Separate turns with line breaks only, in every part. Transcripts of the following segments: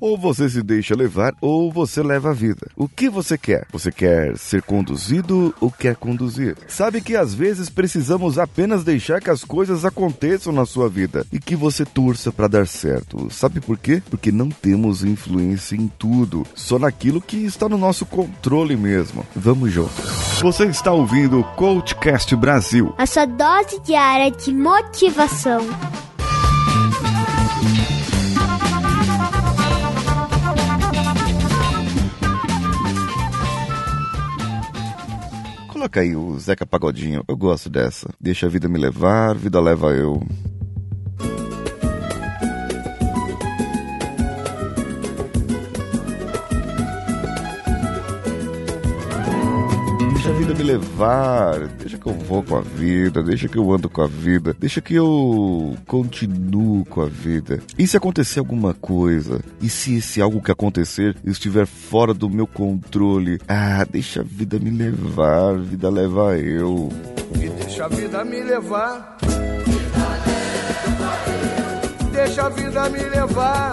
Ou você se deixa levar, ou você leva a vida. O que você quer? Você quer ser conduzido ou quer conduzir? Sabe que às vezes precisamos apenas deixar que as coisas aconteçam na sua vida e que você torça para dar certo. Sabe por quê? Porque não temos influência em tudo, só naquilo que está no nosso controle mesmo. Vamos juntos. Você está ouvindo o Coachcast Brasil.
A sua dose diária de motivação.
Coloca aí o Zeca Pagodinho, eu gosto dessa. Deixa a vida me levar, vida leva eu. Vida me levar, deixa que eu vou com a vida, deixa que eu ando com a vida, deixa que eu continuo com a vida. E se acontecer alguma coisa? E se esse algo que acontecer estiver fora do meu controle? Ah, deixa a vida me levar, vida leva eu.
E deixa a vida me levar. Deixa a vida me levar.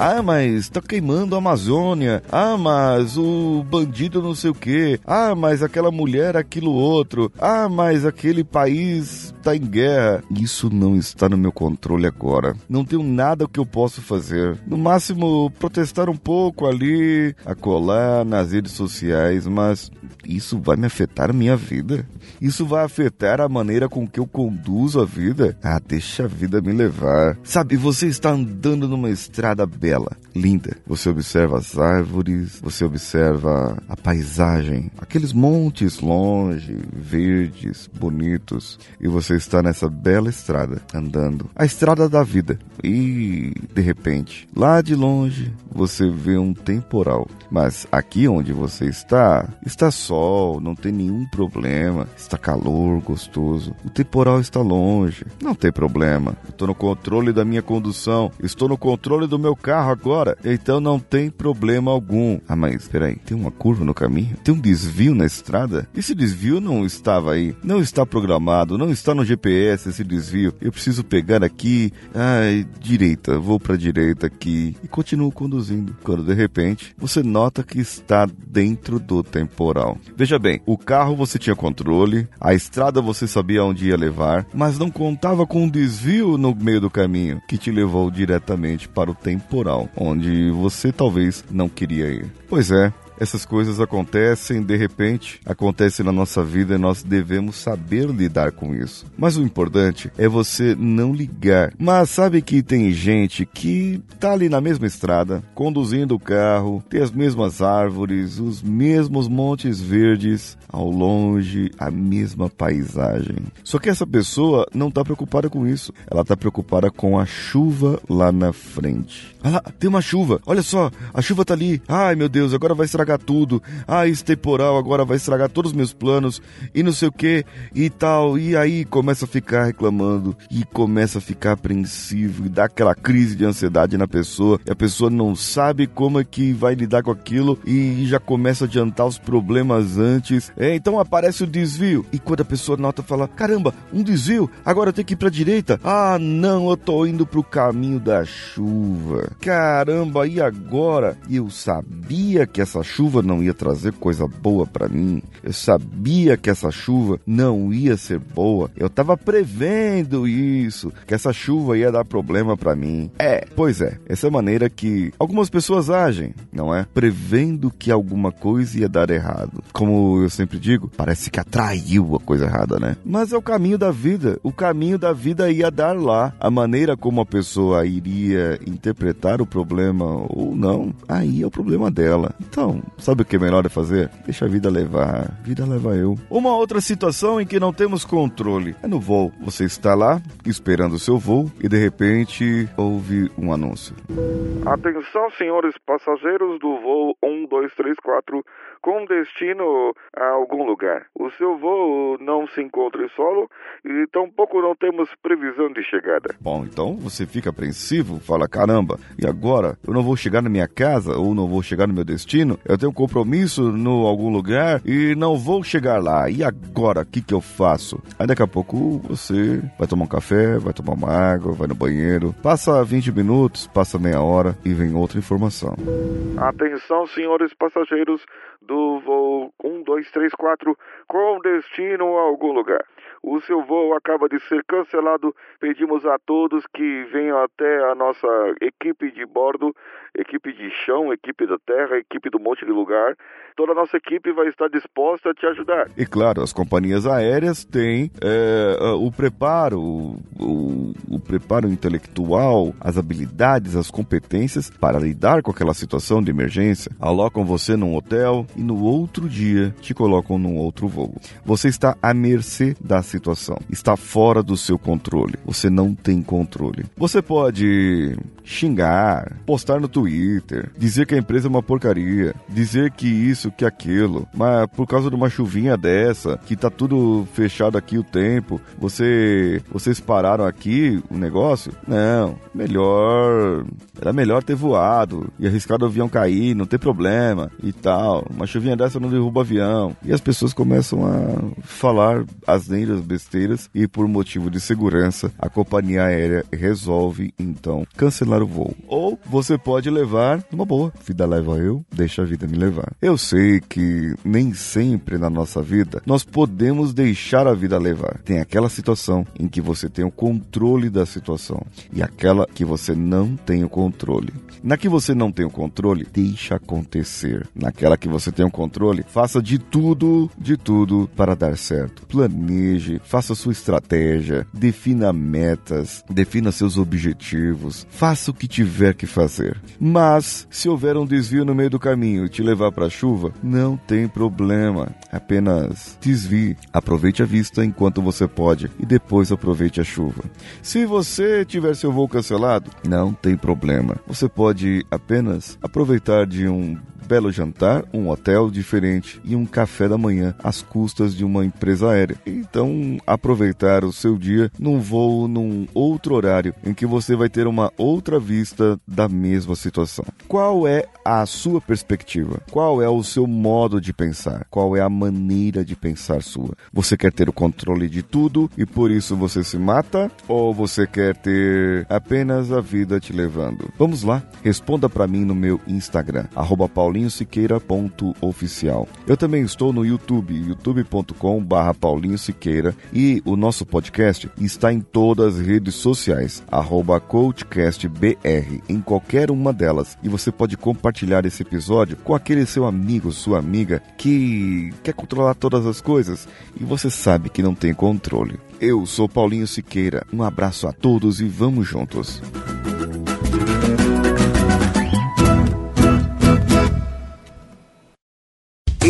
Ah, mas tá queimando a Amazônia. Ah, mas o bandido não sei o quê. Ah, mas aquela mulher, aquilo outro. Ah, mas aquele país tá em guerra. Isso não está no meu controle agora. Não tenho nada que eu possa fazer. No máximo, protestar um pouco ali, acolar nas redes sociais, mas isso vai me afetar a minha vida? Isso vai afetar a maneira com que eu conduzo a vida? Ah, deixa a vida me levar. Sabe, você está andando numa estrada bela, linda. Você observa as árvores, você observa a paisagem, aqueles montes longe, verdes, bonitos, e você está nessa bela estrada, andando. A estrada da vida. E, de repente, lá de longe, você vê um temporal. Mas aqui onde você está, está sol, não tem nenhum problema. Está calor, gostoso. O temporal está longe. Não tem problema. Estou no controle da minha condução. Estou no controle do meu carro agora. Então não tem problema algum. Ah, mas peraí, tem uma curva no caminho? Tem um desvio na estrada? Esse desvio não estava aí. Não está programado. Não está no GPS esse desvio. Eu preciso pegar aqui. Ai, direita. Vou para direita aqui. E continuo conduzindo. Quando de repente você nota que está dentro do temporal. Veja bem, o carro você tinha controle, a estrada você sabia onde ia levar, mas não contava com um desvio no meio do caminho que te levou diretamente para o temporal, onde você talvez não queria ir. Pois é, essas coisas acontecem, de repente, acontecem na nossa vida e nós devemos saber lidar com isso. Mas o importante é você não ligar. Mas sabe que tem gente que tá ali na mesma estrada, conduzindo o carro, tem as mesmas árvores, os mesmos montes verdes, ao longe a mesma paisagem. Só que essa pessoa não tá preocupada com isso. Ela tá preocupada com a chuva lá na frente. Ah lá, tem uma chuva. Olha só, a chuva tá ali. Ai, meu Deus, agora vai estragar tudo. Ah, esse temporal agora vai estragar todos os meus planos e não sei o que e tal. E aí começa a ficar reclamando e começa a ficar apreensivo e dá aquela crise de ansiedade na pessoa. E a pessoa não sabe como é que vai lidar com aquilo e já começa a adiantar os problemas antes. É, então aparece o desvio. E quando a pessoa nota, fala: caramba, um desvio, agora eu tenho que ir pra direita. Ah, não, eu tô indo pro caminho da chuva. Caramba, e agora? Eu sabia que essa chuva não ia trazer coisa boa para mim. Eu sabia que essa chuva não ia ser boa. Eu tava prevendo isso, que essa chuva ia dar problema para mim. É, pois é, essa é a maneira que algumas pessoas agem, não é? Prevendo que alguma coisa ia dar errado. Como eu sempre digo, parece que atraiu a coisa errada, né? Mas é o caminho da vida. O caminho da vida ia dar lá. A maneira como a pessoa iria interpretar o problema ou não, aí é o problema dela. Então, sabe o que é melhor é fazer? Deixa a vida levar. Vida leva eu. Uma outra situação em que não temos controle é no voo. Você está lá esperando o seu voo e de repente ouve um anúncio.
Atenção, senhores passageiros do voo 1234
com destino a algum lugar. O seu voo não se encontra em solo e tampouco não temos previsão de chegada. Bom, então você fica apreensivo, fala caramba, e agora? Eu não vou chegar na minha casa ou não vou chegar no meu destino? Eu tenho um compromisso no algum lugar e não vou chegar lá. E agora, o que que eu faço? Aí daqui a pouco você vai tomar um café, vai tomar uma água, vai no banheiro, passa 20 minutos, passa meia hora e vem outra informação. Atenção, senhores passageiros do voo 1234 com destino a algum lugar. O seu voo acaba de ser cancelado. Pedimos a todos que venham até a nossa equipe de bordo, equipe de chão, equipe da terra, equipe do monte de lugar. Toda a nossa equipe vai estar disposta a te ajudar. E claro, as companhias aéreas têm é, o preparo, o, o preparo intelectual, as habilidades, as competências para lidar com aquela situação de emergência. Alocam você num hotel e no outro dia te colocam num outro voo. Você está à mercê da situação. Está fora do seu controle. Você não tem controle. Você pode xingar, postar no Twitter, dizer que a empresa é uma porcaria, dizer que isso, que aquilo, mas por causa de uma chuvinha dessa, que tá tudo fechado aqui o tempo, você vocês pararam aqui o negócio? Não, melhor, era melhor ter voado e arriscado o avião cair, não ter problema e tal. Uma chuvinha dessa não derruba o avião. E as pessoas começam a falar asneiras, besteiras e por motivo de segurança, a companhia aérea resolve então cancelar o voo. Ou você pode levar numa boa. Vida leva eu, deixa a vida me levar. Eu sei que nem sempre na nossa vida nós podemos deixar a vida levar. Tem aquela situação em que você tem o controle da situação e aquela que você não tem o controle. Na que você não tem o controle, deixa acontecer. Naquela que você tem o controle, faça de tudo, de tudo para dar certo. Planeje, faça sua estratégia, defina metas, defina seus objetivos, faça o que tiver que fazer. Mas se houver um desvio no meio do caminho e te levar para a chuva, não tem problema. Apenas desvie, aproveite a vista enquanto você pode e depois aproveite a chuva. Se você tiver seu voo cancelado, não tem problema. Você pode apenas aproveitar de um belo jantar, um hotel diferente e um café da manhã às custas de uma empresa aérea. Então, aproveitar o seu dia num voo num outro horário em que você vai ter uma outra vista da mesma situação. Qual é a sua perspectiva? Qual é o seu modo de pensar? Qual é a maneira de pensar sua? Você quer ter o controle de tudo e por isso você se mata? Ou você quer ter apenas a vida te levando? Vamos lá, responda para mim no meu Instagram, arroba paulinhosiqueira.oficial. Eu também estou no YouTube, youtube.com barra Paulinho Siqueira e o nosso podcast está em todas as redes sociais, arroba CoachCastBR, em qualquer uma delas. E você pode compartilhar esse episódio com aquele seu amigo, sua amiga, que quer controlar todas as coisas e você sabe que não tem controle. Eu sou Paulinho Siqueira, um abraço a todos e vamos juntos.